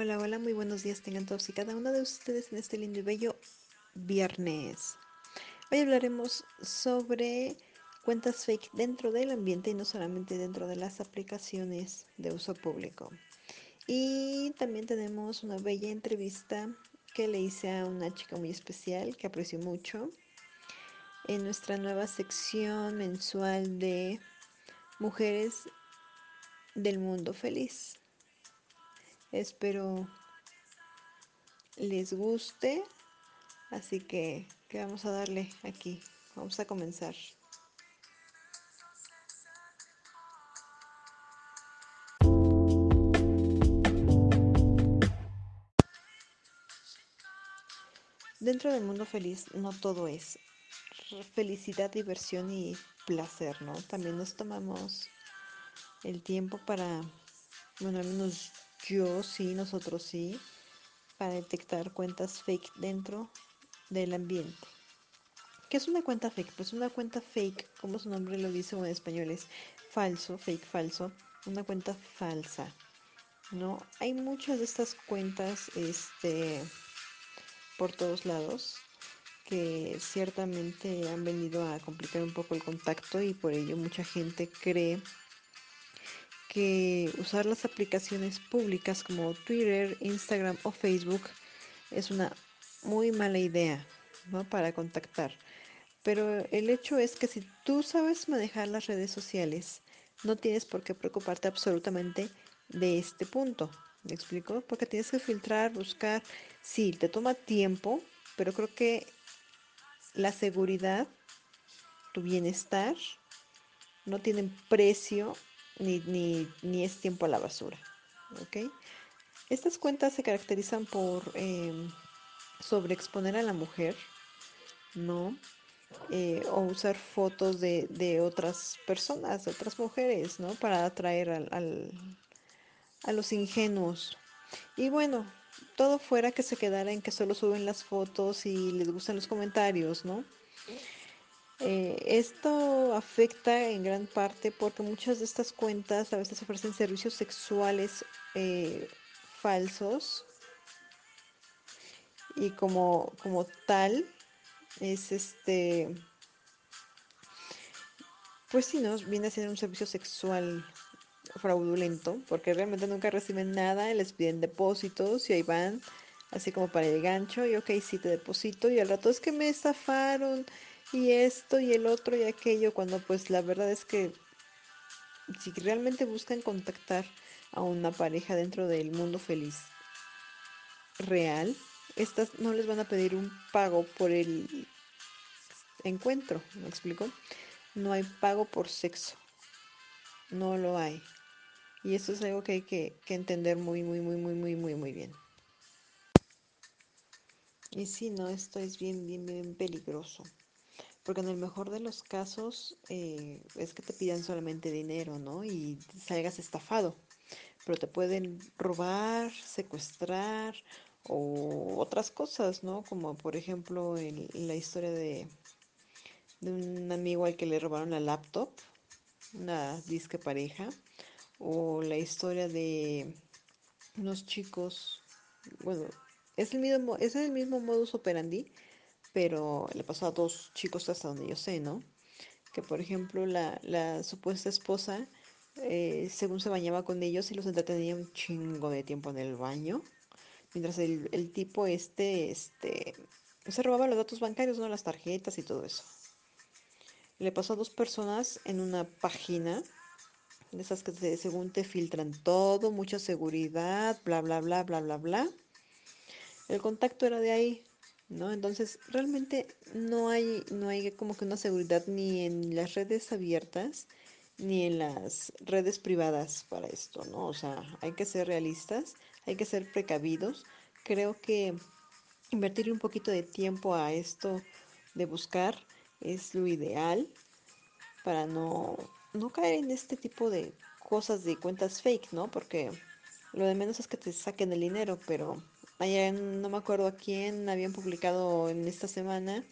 Hola, hola, muy buenos días tengan todos y cada uno de ustedes en este lindo y bello viernes. Hoy hablaremos sobre cuentas fake dentro del ambiente y no solamente dentro de las aplicaciones de uso público. Y también tenemos una bella entrevista que le hice a una chica muy especial que aprecio mucho en nuestra nueva sección mensual de Mujeres del Mundo Feliz. Espero les guste. Así que, ¿qué vamos a darle aquí? Vamos a comenzar. Dentro del mundo feliz no todo es felicidad, diversión y placer, ¿no? También nos tomamos el tiempo para, bueno, al menos yo sí, nosotros sí, para detectar cuentas fake dentro del ambiente. ¿Qué es una cuenta fake? Pues una cuenta fake, como su nombre lo dice en español, es falso, fake, falso, una cuenta falsa. ¿No? Hay muchas de estas cuentas este, por todos lados que ciertamente han venido a complicar un poco el contacto y por ello mucha gente cree que usar las aplicaciones públicas como Twitter, Instagram o Facebook es una muy mala idea para contactar. Pero el hecho es que si tú sabes manejar las redes sociales, no tienes por qué preocuparte absolutamente de este punto. ¿Me explico? Porque tienes que filtrar, buscar. Sí, te toma tiempo, pero creo que la seguridad, tu bienestar, no tienen precio ni, ni, ni es tiempo a la basura. ¿Ok? Estas cuentas se caracterizan por eh, sobreexponer a la mujer, ¿no? Eh, o usar fotos de, de, otras personas, de otras mujeres, ¿no? Para atraer al, al, a los ingenuos. Y bueno, todo fuera que se quedara en que solo suben las fotos y les gustan los comentarios, ¿no? Eh, esto afecta en gran parte porque muchas de estas cuentas a veces ofrecen servicios sexuales eh, falsos y como, como tal es este pues sí, ¿no? Viene a ser un servicio sexual fraudulento, porque realmente nunca reciben nada, les piden depósitos y ahí van, así como para el gancho, y ok, sí te deposito, y al rato es que me estafaron, y esto, y el otro, y aquello, cuando pues la verdad es que si realmente buscan contactar a una pareja dentro del mundo feliz real, estas no les van a pedir un pago por el encuentro, ¿me explico? No hay pago por sexo. No lo hay. Y eso es algo que hay que, que, entender muy, muy, muy, muy, muy, muy, muy bien. Y si no, esto es bien, bien, bien peligroso. Porque en el mejor de los casos eh, es que te pidan solamente dinero, ¿no? Y salgas estafado. Pero te pueden robar, secuestrar o otras cosas, ¿no? Como por ejemplo la historia de, de un amigo al que le robaron la laptop, una disque pareja, o la historia de unos chicos, bueno, es el mismo, es el mismo modus operandi, pero le pasó a dos chicos hasta donde yo sé, ¿no? Que por ejemplo la, la supuesta esposa, eh, según se bañaba con ellos y los entretenía un chingo de tiempo en el baño, mientras el, el tipo este, este, se robaba los datos bancarios, ¿no? Las tarjetas y todo eso. Le pasó a dos personas en una página de esas que según te filtran todo, mucha seguridad, bla, bla, bla, bla, bla, bla. El contacto era de ahí, ¿no? Entonces, realmente no hay, no hay como que una seguridad ni en las redes abiertas ni en las redes privadas para esto, ¿no? O sea, hay que ser realistas, hay que ser precavidos. Creo que invertir un poquito de tiempo a esto de buscar es lo ideal para no, no caer en este tipo de cosas de cuentas fake, ¿no? Porque lo de menos es que te saquen el dinero, pero ayer no me acuerdo a quién habían publicado en esta semana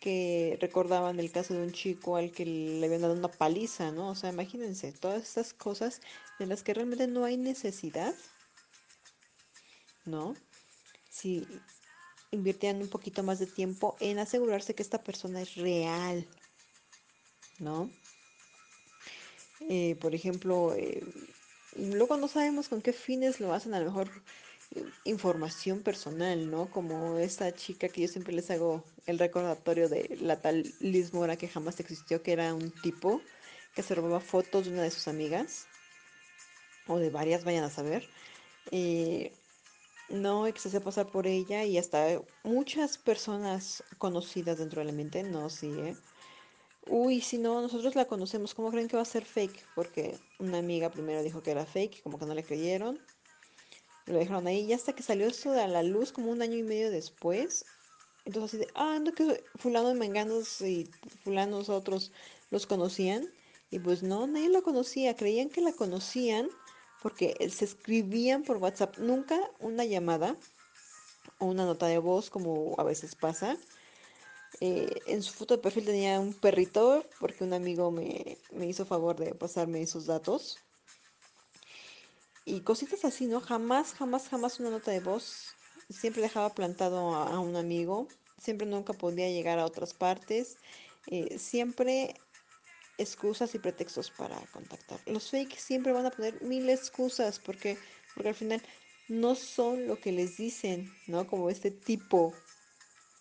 que recordaban el caso de un chico al que le habían dado una paliza, ¿no? O sea, imagínense, todas estas cosas de las que realmente no hay necesidad ¿no? Si invirtieran un poquito más de tiempo en asegurarse que esta persona es real, ¿no? Eh, por ejemplo, eh, luego no sabemos con qué fines lo hacen, a lo mejor información personal, ¿no? Como esta chica que yo siempre les hago el recordatorio de la tal Liz Mora que jamás existió, que era un tipo que se robaba fotos de una de sus amigas, o de varias, vayan a saber. Eh, no, que se pasar por ella y hasta muchas personas conocidas dentro del ambiente, no, sí, ¿eh? Uy, si no, nosotros la conocemos, ¿cómo creen que va a ser fake? Porque una amiga primero dijo que era fake, como que no le creyeron, lo dejaron ahí, y hasta que salió esto a la luz como un año y medio después, entonces así de, ah, no, que fulano de menganos y fulanos otros los conocían, y pues no, nadie la conocía, creían que la conocían porque se escribían por WhatsApp, nunca una llamada o una nota de voz como a veces pasa, eh, en su foto de perfil tenía un perrito porque un amigo me, me hizo favor de pasarme sus datos. Y cositas así, ¿no? Jamás, jamás, jamás una nota de voz. Siempre dejaba plantado a, un amigo. Siempre nunca podía llegar a otras partes. Eh, siempre excusas y pretextos para contactar. Los fake siempre van a poner mil excusas porque, porque al final no son lo que les dicen, ¿no? Como este tipo,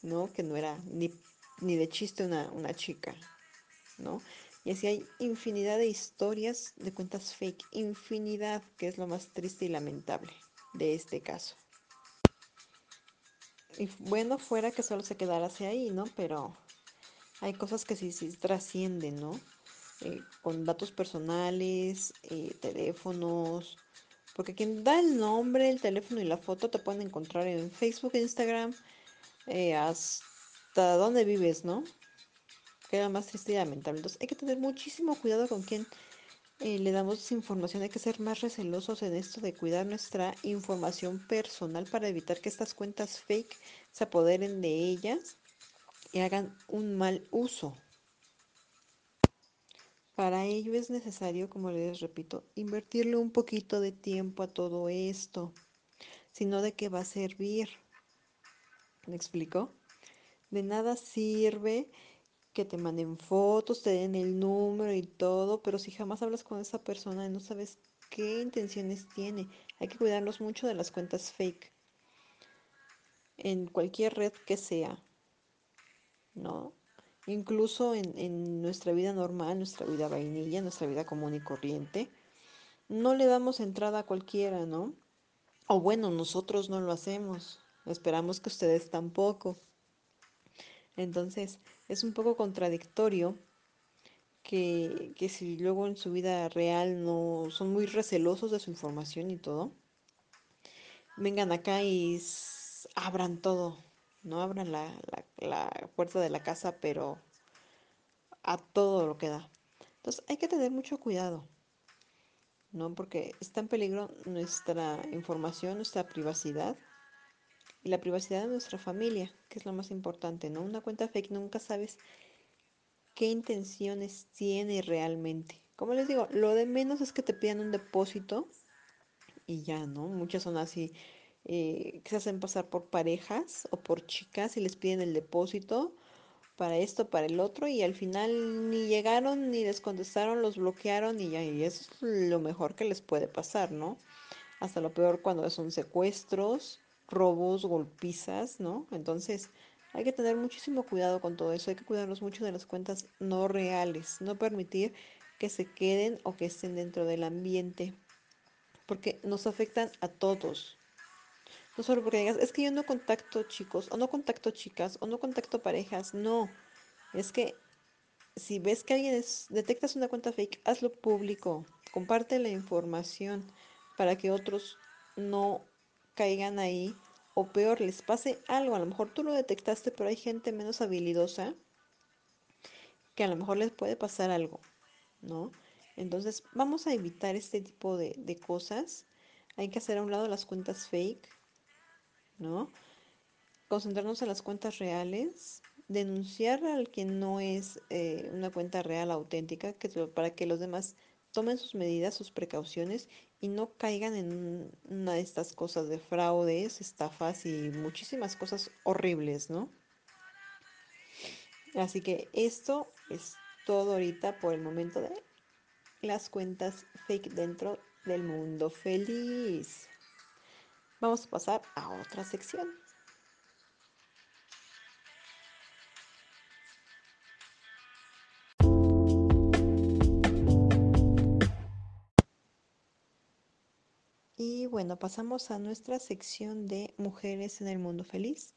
¿no? Que no era ni ni de chiste una, una chica, ¿no? Y así hay infinidad de historias de cuentas fake, infinidad, que es lo más triste y lamentable de este caso. Y bueno, fuera que solo se quedara así ahí, ¿no? Pero hay cosas que sí, sí trascienden, ¿no? Eh, con datos personales, eh, teléfonos, porque quien da el nombre, el teléfono y la foto te pueden encontrar en Facebook, Instagram, eh, hasta dónde vives, ¿no? Que era más triste y lamentable. Entonces hay que tener muchísimo cuidado con quién eh, le damos información. Hay que ser más recelosos en esto de cuidar nuestra información personal para evitar que estas cuentas fake se apoderen de ellas y hagan un mal uso. Para ello es necesario, como les repito, invertirle un poquito de tiempo a todo esto. Si no, ¿de qué va a servir? ¿Me explico? De nada sirve que te manden fotos, te den el número y todo, pero si jamás hablas con esa persona y no sabes qué intenciones tiene, hay que cuidarnos mucho de las cuentas fake en cualquier red que sea, ¿no? Incluso en, en nuestra vida normal, nuestra vida vainilla, nuestra vida común y corriente, no le damos entrada a cualquiera, ¿no? O bueno, nosotros no lo hacemos, esperamos que ustedes tampoco. Entonces, es un poco contradictorio que, que, si luego en su vida real no son muy recelosos de su información y todo, vengan acá y abran todo, no abran la, la, puerta de la casa, pero a todo lo que da. Entonces hay que tener mucho cuidado, ¿no? Porque está en peligro nuestra información, nuestra privacidad y la privacidad de nuestra familia, que es lo más importante, ¿no? Una cuenta fake nunca sabes qué intenciones tiene realmente. Como les digo, lo de menos es que te pidan un depósito y ya, ¿no? Muchas son así, eh, que se hacen pasar por parejas o por chicas y les piden el depósito para esto, para el otro y al final ni llegaron ni les contestaron, los bloquearon y ya, y eso es lo mejor que les puede pasar, ¿no? Hasta lo peor cuando son secuestros, robos, golpizas, ¿no? Entonces, hay que tener muchísimo cuidado con todo eso, hay que cuidarnos mucho de las cuentas no reales, no permitir que se queden o que estén dentro del ambiente, porque nos afectan a todos. No solo porque digas, es que yo no contacto chicos, o no contacto chicas, o no contacto parejas, no. Es que si ves que alguien es, detectas una cuenta fake, hazlo público, comparte la información para que otros no caigan ahí o peor, les pase algo. A lo mejor tú lo detectaste, pero hay gente menos habilidosa que a lo mejor les puede pasar algo, ¿no? Entonces, vamos a evitar este tipo de, de cosas. Hay que hacer a un lado las cuentas fake, ¿no? Concentrarnos en las cuentas reales, denunciar al que no es eh, una cuenta real auténtica, que, para que los demás tomen sus medidas, sus precauciones y no caigan en una de estas cosas de fraudes, estafas y muchísimas cosas horribles, ¿no? Así que esto es todo ahorita por el momento de las cuentas fake dentro del mundo feliz. Vamos a pasar a otra sección. Y bueno, pasamos a nuestra sección de Mujeres en el Mundo Feliz,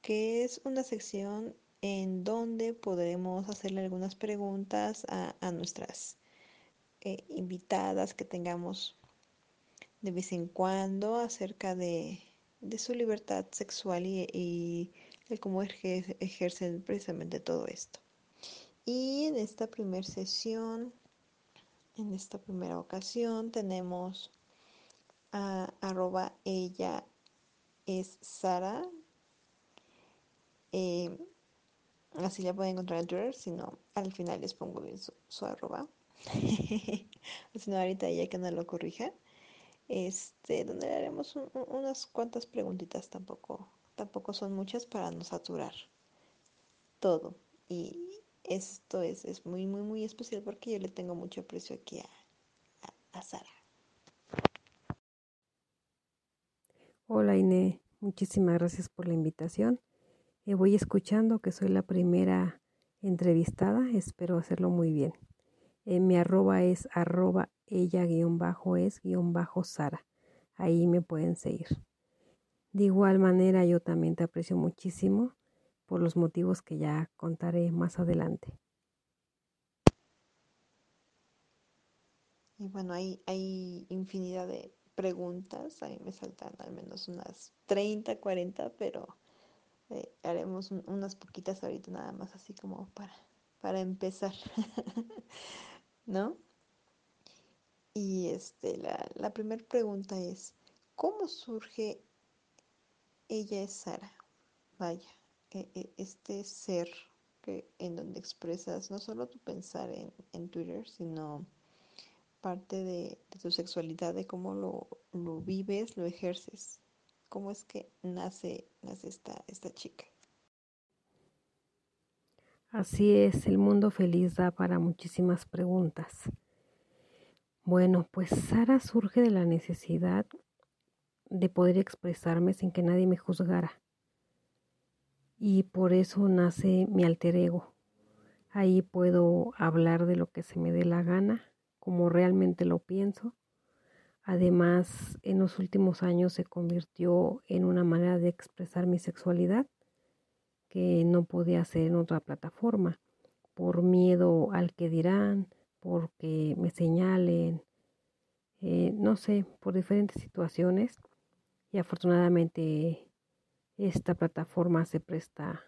que es una sección en donde podremos hacerle algunas preguntas a, nuestras eh, invitadas que tengamos de vez en cuando acerca de, su libertad sexual y, de cómo ejercen precisamente todo esto. Y en esta primera sesión, en esta primera ocasión, tenemos arroba ella es Sara. Eh, así la pueden encontrar en Twitter, si no, al final les pongo bien su, arroba. si no, ahorita ella que no lo corrija. Este, donde le haremos unas cuantas preguntitas, tampoco, tampoco son muchas para no saturar todo. Y esto es, es muy, muy, muy especial porque yo le tengo mucho aprecio aquí a Sara. Hola Ine, muchísimas gracias por la invitación. Eh, voy escuchando que soy la primera entrevistada, espero hacerlo muy bien. Eh, mi arroba es arroba ella guion bajo es guion bajo Sara. Ahí me pueden seguir. De igual manera yo también te aprecio muchísimo por los motivos que ya contaré más adelante. Y bueno, hay, hay infinidad de, preguntas, a mí me saltan al menos unas 30, 40, pero eh, haremos unas poquitas ahorita nada más así como para, para empezar, ¿no? Y este, la, la primera pregunta es, ¿cómo surge ella es Sara? Vaya, e, e, este ser que, en donde expresas no solo tu pensar en, en Twitter, sino parte de, tu sexualidad, de cómo lo, lo, vives, lo ejerces. ¿Cómo es que nace, nace esta, esta chica? Así es, el mundo feliz da para muchísimas preguntas. Bueno, pues Sara surge de la necesidad de poder expresarme sin que nadie me juzgara. Y por eso nace mi alter ego. Ahí puedo hablar de lo que se me dé la gana como realmente lo pienso. Además, en los últimos años se convirtió en una manera de expresar mi sexualidad que no podía hacer en otra plataforma, por miedo al que dirán, porque me señalen, eh, no sé, por diferentes situaciones. Y afortunadamente esta plataforma se presta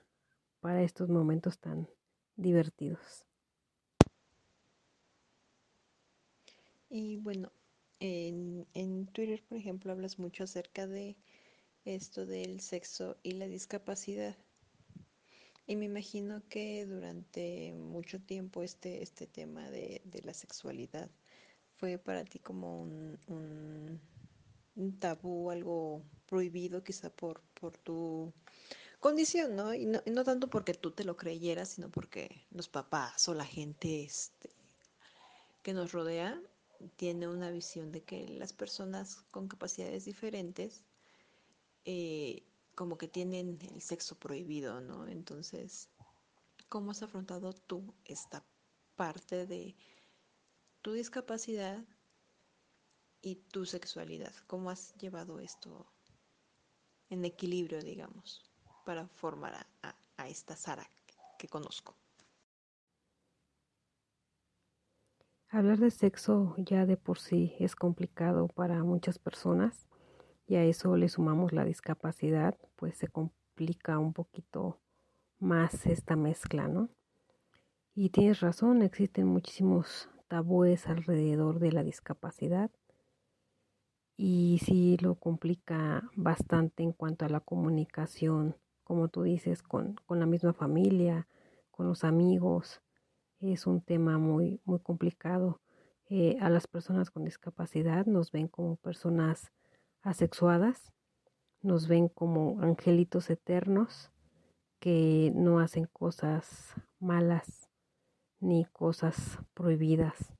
para estos momentos tan divertidos. Y bueno, en, en Twitter, por ejemplo, hablas mucho acerca de esto del sexo y la discapacidad. Y me imagino que durante mucho tiempo este, este tema de, la sexualidad fue para ti como un, un, tabú, algo prohibido quizá por, por tu condición, ¿no? Y, ¿no? no tanto porque tú te lo creyeras, sino porque los papás o la gente este, que nos rodea tiene una visión de que las personas con capacidades diferentes eh, como que tienen el sexo prohibido, ¿no? Entonces, ¿cómo has afrontado tú esta parte de tu discapacidad y tu sexualidad? ¿Cómo has llevado esto en equilibrio, digamos, para formar a, a esta Sara que conozco? Hablar de sexo ya de por sí es complicado para muchas personas y a eso le sumamos la discapacidad, pues se complica un poquito más esta mezcla, ¿no? Y tienes razón, existen muchísimos tabúes alrededor de la discapacidad y sí lo complica bastante en cuanto a la comunicación, como tú dices, con, con la misma familia, con los amigos, es un tema muy, muy complicado eh, a las personas con discapacidad, nos ven como personas asexuadas, nos ven como angelitos eternos que no hacen cosas malas ni cosas prohibidas.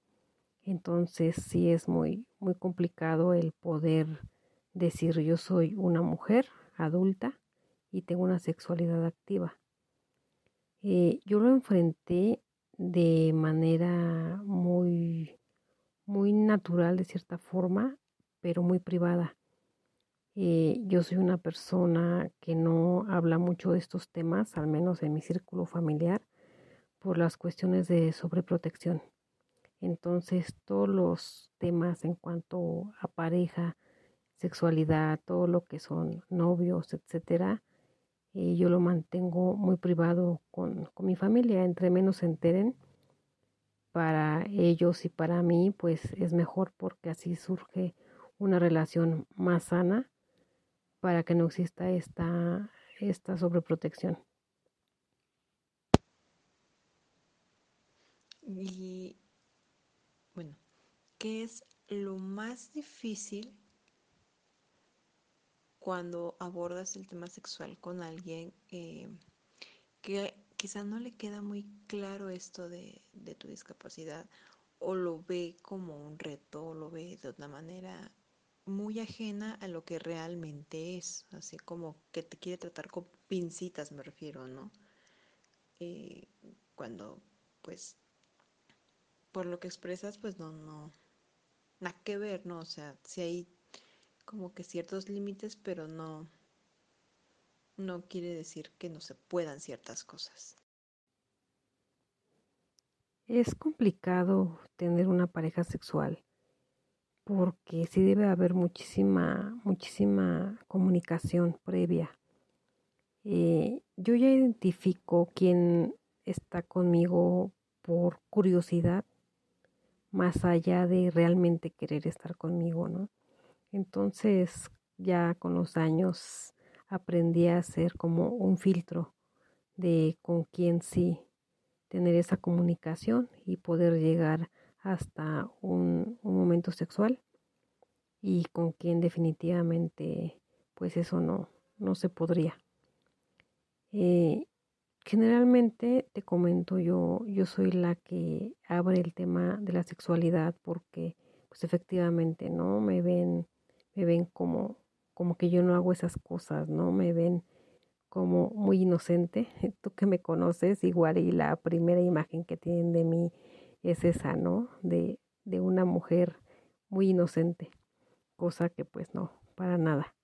Entonces sí es muy, muy complicado el poder decir yo soy una mujer adulta y tengo una sexualidad activa. Eh, yo lo enfrenté de manera muy, muy natural de cierta forma, pero muy privada. Eh, yo soy una persona que no habla mucho de estos temas, al menos en mi círculo familiar, por las cuestiones de sobreprotección. Entonces, todos los temas en cuanto a pareja, sexualidad, todo lo que son novios, etcétera, eh, yo lo mantengo muy privado con, con, mi familia, entre menos se enteren. Para ellos y para mí, pues es mejor porque así surge una relación más sana para que no exista esta, esta sobreprotección. Y bueno, ¿qué es lo más difícil cuando abordas el tema sexual con alguien eh, que quizá no le queda muy claro esto de, tu discapacidad o lo ve como un reto o lo ve de una manera muy ajena a lo que realmente es, así como que te quiere tratar con pincitas me refiero, ¿no? Eh, cuando pues por lo que expresas pues no, no, nada que ver, ¿no? O sea, si hay como que ciertos límites, pero no, no quiere decir que no se puedan ciertas cosas. Es complicado tener una pareja sexual porque sí debe haber muchísima, muchísima comunicación previa. Eh, yo ya identifico quién está conmigo por curiosidad, más allá de realmente querer estar conmigo, ¿no? Entonces ya con los años aprendí a hacer como un filtro de con quién sí tener esa comunicación y poder llegar hasta un, un momento sexual y con quién definitivamente pues eso no, no se podría. Eh, generalmente te comento yo, yo soy la que abre el tema de la sexualidad porque pues efectivamente no me ven me ven como, como que yo no hago esas cosas, ¿no? Me ven como muy inocente. Tú que me conoces, igual y la primera imagen que tienen de mí es esa, ¿no? De, de una mujer muy inocente, cosa que pues no, para nada.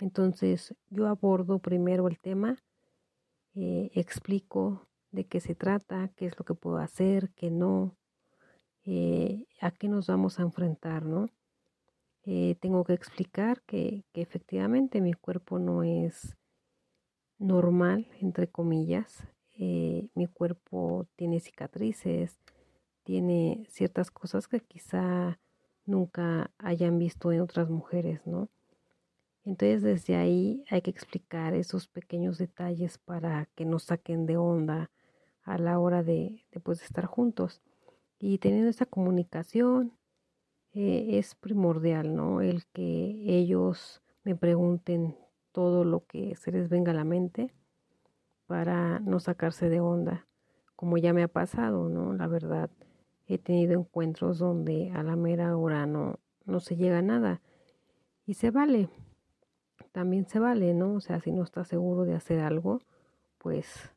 Entonces yo abordo primero el tema, eh, explico de qué se trata, qué es lo que puedo hacer, qué no, eh, a qué nos vamos a enfrentar, ¿no? Eh, tengo que explicar que, efectivamente mi cuerpo no es normal, entre comillas. Eh, mi cuerpo tiene cicatrices, tiene ciertas cosas que quizá nunca hayan visto en otras mujeres, ¿no? Entonces desde ahí hay que explicar esos pequeños detalles para que nos saquen de onda a la hora de, de, pues, de estar juntos. Y teniendo esa comunicación, eh, es primordial, ¿no? El que ellos me pregunten todo lo que se les venga a la mente para no sacarse de onda, como ya me ha pasado, ¿no? La verdad, he tenido encuentros donde a la mera hora no, no se llega a nada y se vale, también se vale, ¿no? O sea, si no estás seguro de hacer algo, pues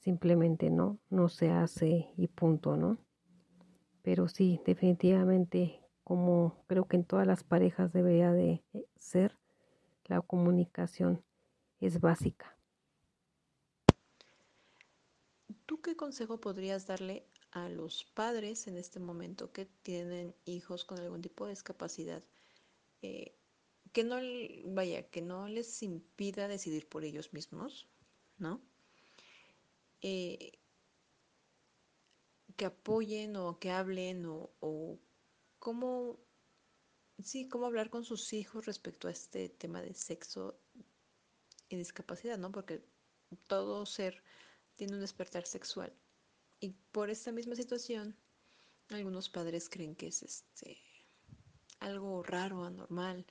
simplemente no, no se hace y punto, ¿no? Pero sí, definitivamente como creo que en todas las parejas debería de eh, ser, la comunicación es básica. ¿Tú qué consejo podrías darle a los padres en este momento que tienen hijos con algún tipo de discapacidad? Eh, que no, vaya, que no les impida decidir por ellos mismos, ¿no? Eh, que apoyen o que hablen o, o cómo, sí, cómo hablar con sus hijos respecto a este tema de sexo y discapacidad, ¿no? Porque todo ser tiene un despertar sexual. Y por esta misma situación, Algunos padres creen que es este algo raro, anormal,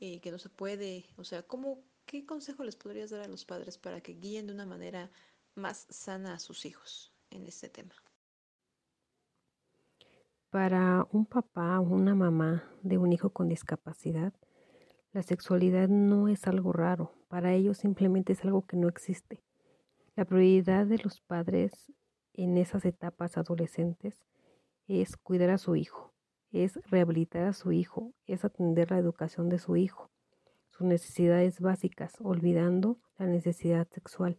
eh, que no se puede. O sea, ¿cómo, ¿qué consejo les podrías dar a los padres para que guíen de una manera más sana a sus hijos en este tema? Para un papá o una mamá de un hijo con discapacidad, la sexualidad no es algo raro, para ellos simplemente es algo que no existe. La prioridad de los padres en esas etapas adolescentes es cuidar a su hijo, es rehabilitar a su hijo, es atender la educación de su hijo, sus necesidades básicas, olvidando la necesidad sexual.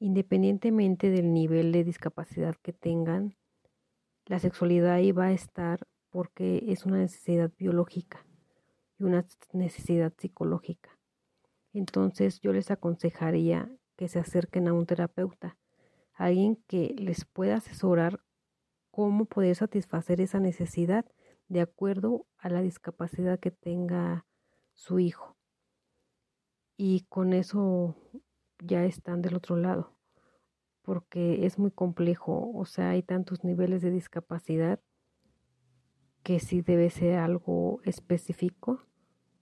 Independientemente del nivel de discapacidad que tengan, la sexualidad ahí va a estar porque es una necesidad biológica y una necesidad psicológica. Entonces yo les aconsejaría que se acerquen a un terapeuta, alguien que les pueda asesorar cómo poder satisfacer esa necesidad de acuerdo a la discapacidad que tenga su hijo. Y con eso ya están del otro lado, porque es muy complejo, o sea, hay tantos niveles de discapacidad que sí debe ser algo específico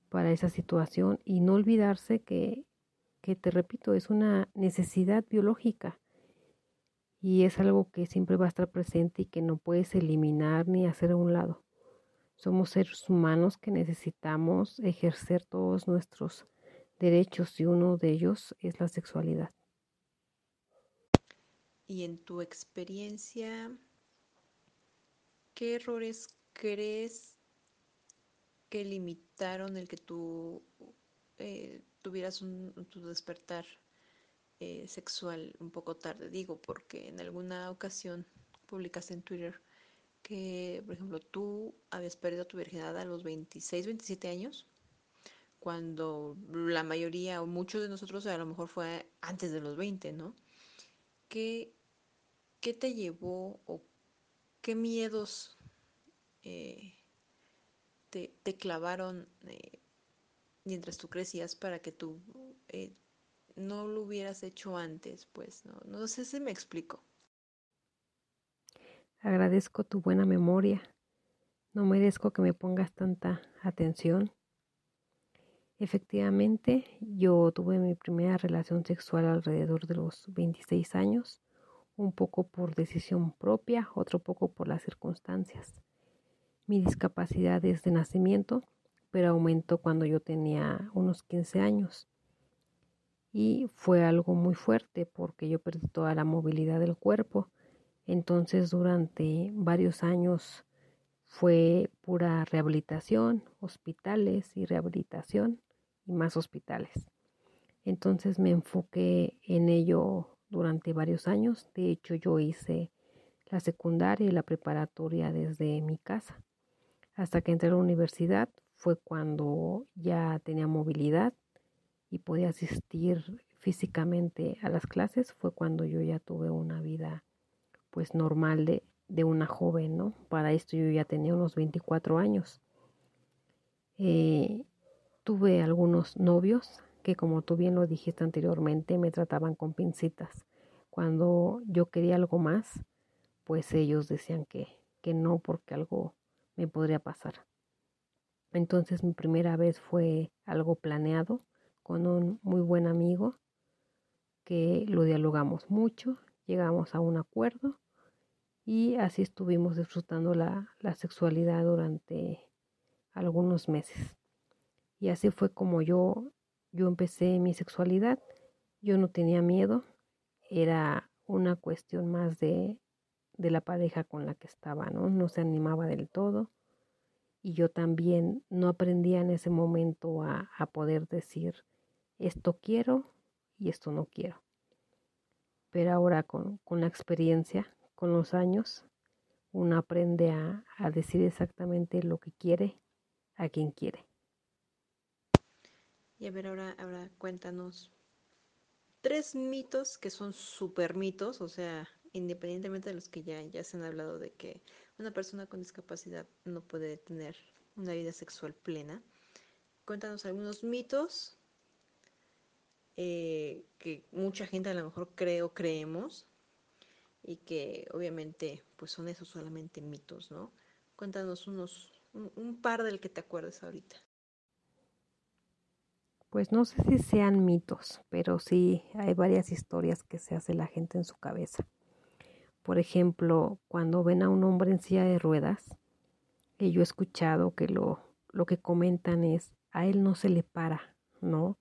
para esa situación y no olvidarse que, que te repito, es una necesidad biológica y es algo que siempre va a estar presente y que no puedes eliminar ni hacer a un lado. Somos seres humanos que necesitamos ejercer todos nuestros derechos y uno de ellos es la sexualidad. Y en tu experiencia, ¿qué errores crees que limitaron el que tú eh, tuvieras un, tu despertar eh, sexual un poco tarde? Digo, porque en alguna ocasión publicaste en Twitter que, por ejemplo, tú habías perdido tu virginidad a los 26, 27 años, cuando la mayoría o muchos de nosotros a lo mejor fue antes de los 20, ¿no? ¿Qué, qué te llevó o qué miedos eh, te, te, clavaron eh, mientras tú crecías para que tú eh, no lo hubieras hecho antes? Pues no, no sé si me explico. Agradezco tu buena memoria. No merezco que me pongas tanta atención. Efectivamente, yo tuve mi primera relación sexual alrededor de los 26 años, un poco por decisión propia, otro poco por las circunstancias. Mi discapacidad es de nacimiento, pero aumentó cuando yo tenía unos 15 años. Y fue algo muy fuerte porque yo perdí toda la movilidad del cuerpo entonces durante varios años fue pura rehabilitación, hospitales y rehabilitación y más hospitales. Entonces me enfoqué en ello durante varios años. De hecho, yo hice la secundaria y la preparatoria desde mi casa. Hasta que entré a la universidad fue cuando ya tenía movilidad y podía asistir físicamente a las clases. Fue cuando yo ya tuve una vida pues normal de, de una joven, ¿no? Para esto yo ya tenía unos 24 años. Eh, tuve algunos novios que como tú bien lo dijiste anteriormente me trataban con pincitas. Cuando yo quería algo más, pues ellos decían que, que no porque algo me podría pasar. Entonces mi primera vez fue algo planeado con un muy buen amigo que lo dialogamos mucho, llegamos a un acuerdo y así estuvimos disfrutando la, sexualidad durante algunos meses. Y así fue como yo, yo empecé mi sexualidad. Yo no tenía miedo, era una cuestión más de, de la pareja con la que estaba, ¿no? No se animaba del todo. Y yo también no aprendía en ese momento a, a poder decir esto quiero y esto no quiero. Pero ahora con, con la experiencia con los años uno aprende a, decir exactamente lo que quiere a quien quiere. Y a ver, ahora, ahora cuéntanos tres mitos que son super mitos, o sea, independientemente de los que ya, ya se han hablado de que una persona con discapacidad no puede tener una vida sexual plena. Cuéntanos algunos mitos eh, que mucha gente a lo mejor cree o creemos y que obviamente pues son esos solamente mitos, ¿no? Cuéntanos unos, un, un par del que te acuerdes ahorita. Pues no sé si sean mitos, pero sí hay varias historias que se hace la gente en su cabeza. Por ejemplo, cuando ven a un hombre en silla de ruedas, que yo he escuchado que lo, lo que comentan es, a él no se le para, ¿no?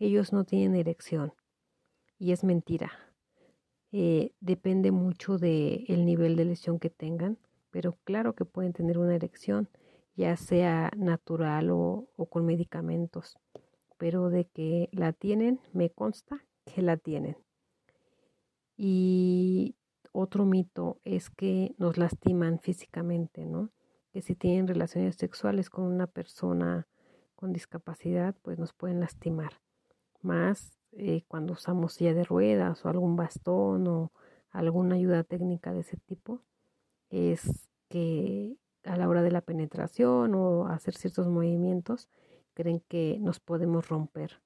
Ellos no tienen erección. Y es mentira. Eh, depende mucho del el nivel de lesión que tengan, pero claro que pueden tener una erección, ya sea natural o con medicamentos. Pero de que la tienen, me consta que la tienen. Y otro mito es que nos lastiman físicamente, ¿no? que si tienen relaciones sexuales con una persona con discapacidad, pues nos pueden lastimar. Más eh, cuando usamos silla de ruedas o algún bastón o alguna ayuda técnica de ese tipo, es que a la hora de la penetración o hacer ciertos movimientos, creen que nos podemos romper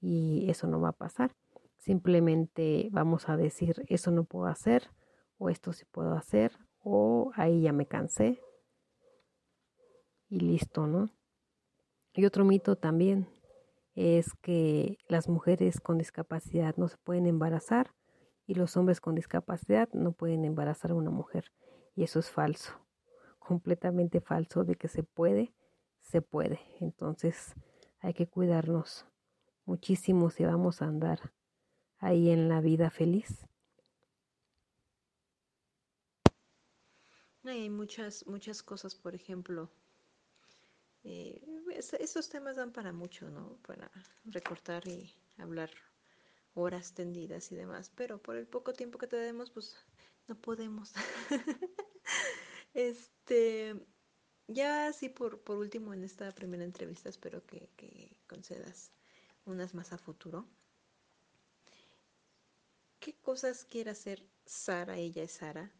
y eso no va a pasar. Simplemente vamos a decir, eso no puedo hacer o esto sí puedo hacer o ahí ya me cansé y listo, ¿no? Y otro mito también es que las mujeres con discapacidad no se pueden embarazar y los hombres con discapacidad no pueden embarazar a una mujer. Y eso es falso, completamente falso de que se puede, se puede. Entonces hay que cuidarnos muchísimo si vamos a andar ahí en la vida feliz. Hay muchas, muchas cosas, por ejemplo, eh, esos temas dan para mucho, ¿no? Para recortar y hablar horas tendidas y demás, pero por el poco tiempo que tenemos, pues no podemos. este, ya así por, por último en esta primera entrevista, espero que, que concedas unas más a futuro. ¿Qué cosas quiere hacer Sara? Ella es Sara.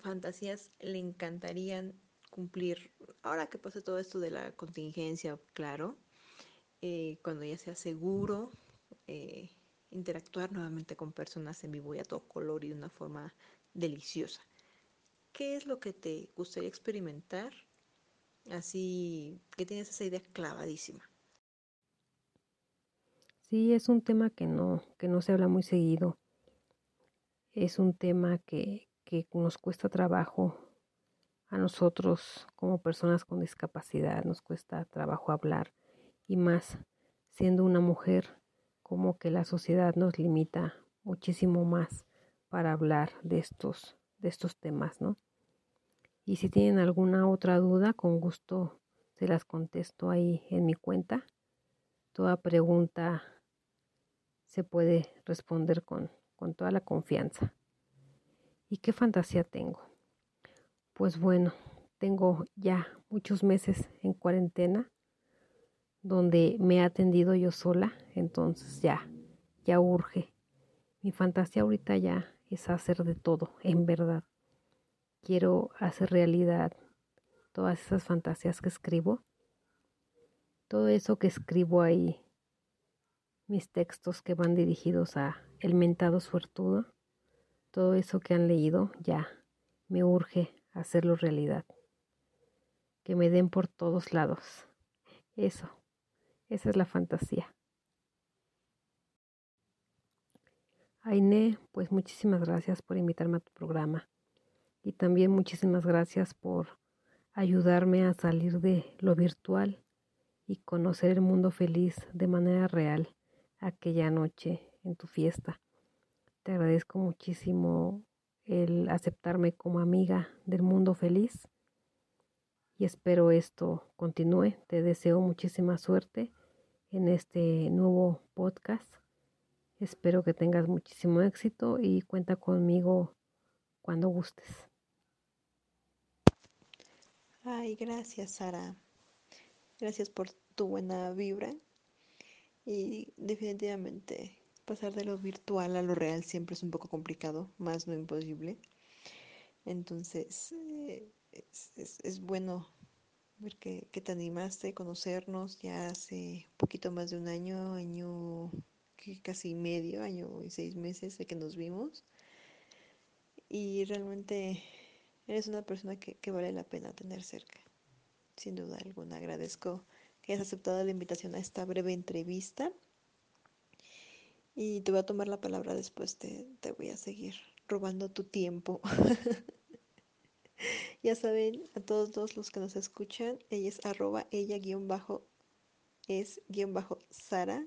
Fantasías le encantarían cumplir, ahora que pase todo esto de la contingencia, claro, eh, cuando ya sea seguro, eh, interactuar nuevamente con personas en vivo y a todo color y de una forma deliciosa. ¿Qué es lo que te gustaría experimentar? Así que tienes esa idea clavadísima. Sí, es un tema que no, que no se habla muy seguido. Es un tema que, que nos cuesta trabajo a nosotros como personas con discapacidad nos cuesta trabajo hablar y más siendo una mujer como que la sociedad nos limita muchísimo más para hablar de estos de estos temas, ¿no? Y si tienen alguna otra duda, con gusto se las contesto ahí en mi cuenta. Toda pregunta se puede responder con, con toda la confianza. ¿Y qué fantasía tengo? Pues bueno, tengo ya muchos meses en cuarentena donde me he atendido yo sola, entonces ya, ya urge. Mi fantasía ahorita ya es hacer de todo, en verdad. Quiero hacer realidad todas esas fantasías que escribo, todo eso que escribo ahí, mis textos que van dirigidos a el mentado suertudo, todo eso que han leído, ya me urge hacerlo realidad. Que me den por todos lados. Eso, esa es la fantasía. Aine, pues muchísimas gracias por invitarme a tu programa y también muchísimas gracias por ayudarme a salir de lo virtual y conocer el mundo feliz de manera real aquella noche en tu fiesta. Te agradezco muchísimo el aceptarme como amiga del mundo feliz y espero esto continúe. Te deseo muchísima suerte en este nuevo podcast. Espero que tengas muchísimo éxito y cuenta conmigo cuando gustes. Ay, gracias Sara. Gracias por tu buena vibra. Y definitivamente pasar de lo virtual a lo real siempre es un poco complicado, más no imposible. Entonces, eh, es, bueno ver que, que, te animaste a conocernos ya hace un poquito más de un año, año casi medio, año y seis meses de que nos vimos. y realmente eres una persona que, que vale la pena tener cerca. Sin duda alguna, agradezco que hayas aceptado la invitación a esta breve entrevista. Y te voy a tomar la palabra después, te, te voy a seguir robando tu tiempo. ya saben, a todos, los que nos escuchan, ella es arroba ella guion bajo es guion bajo Sara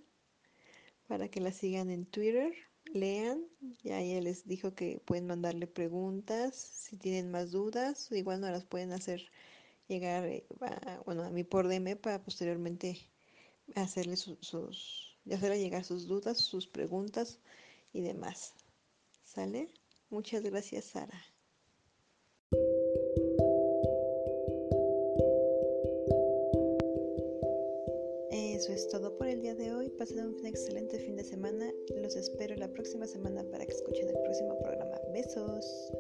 para que la sigan en Twitter, lean, ya ella les dijo que pueden mandarle preguntas, si tienen más dudas, igual no las pueden hacer llegar, eh, a, bueno, a mí por DM para posteriormente hacerle sus, hacerle llegar sus dudas, sus preguntas y demás. ¿Sale? Muchas gracias, Sara. Eso es todo por el día de hoy. Pasen un excelente fin de semana. Los espero la próxima semana para que escuchen el próximo programa. Besos.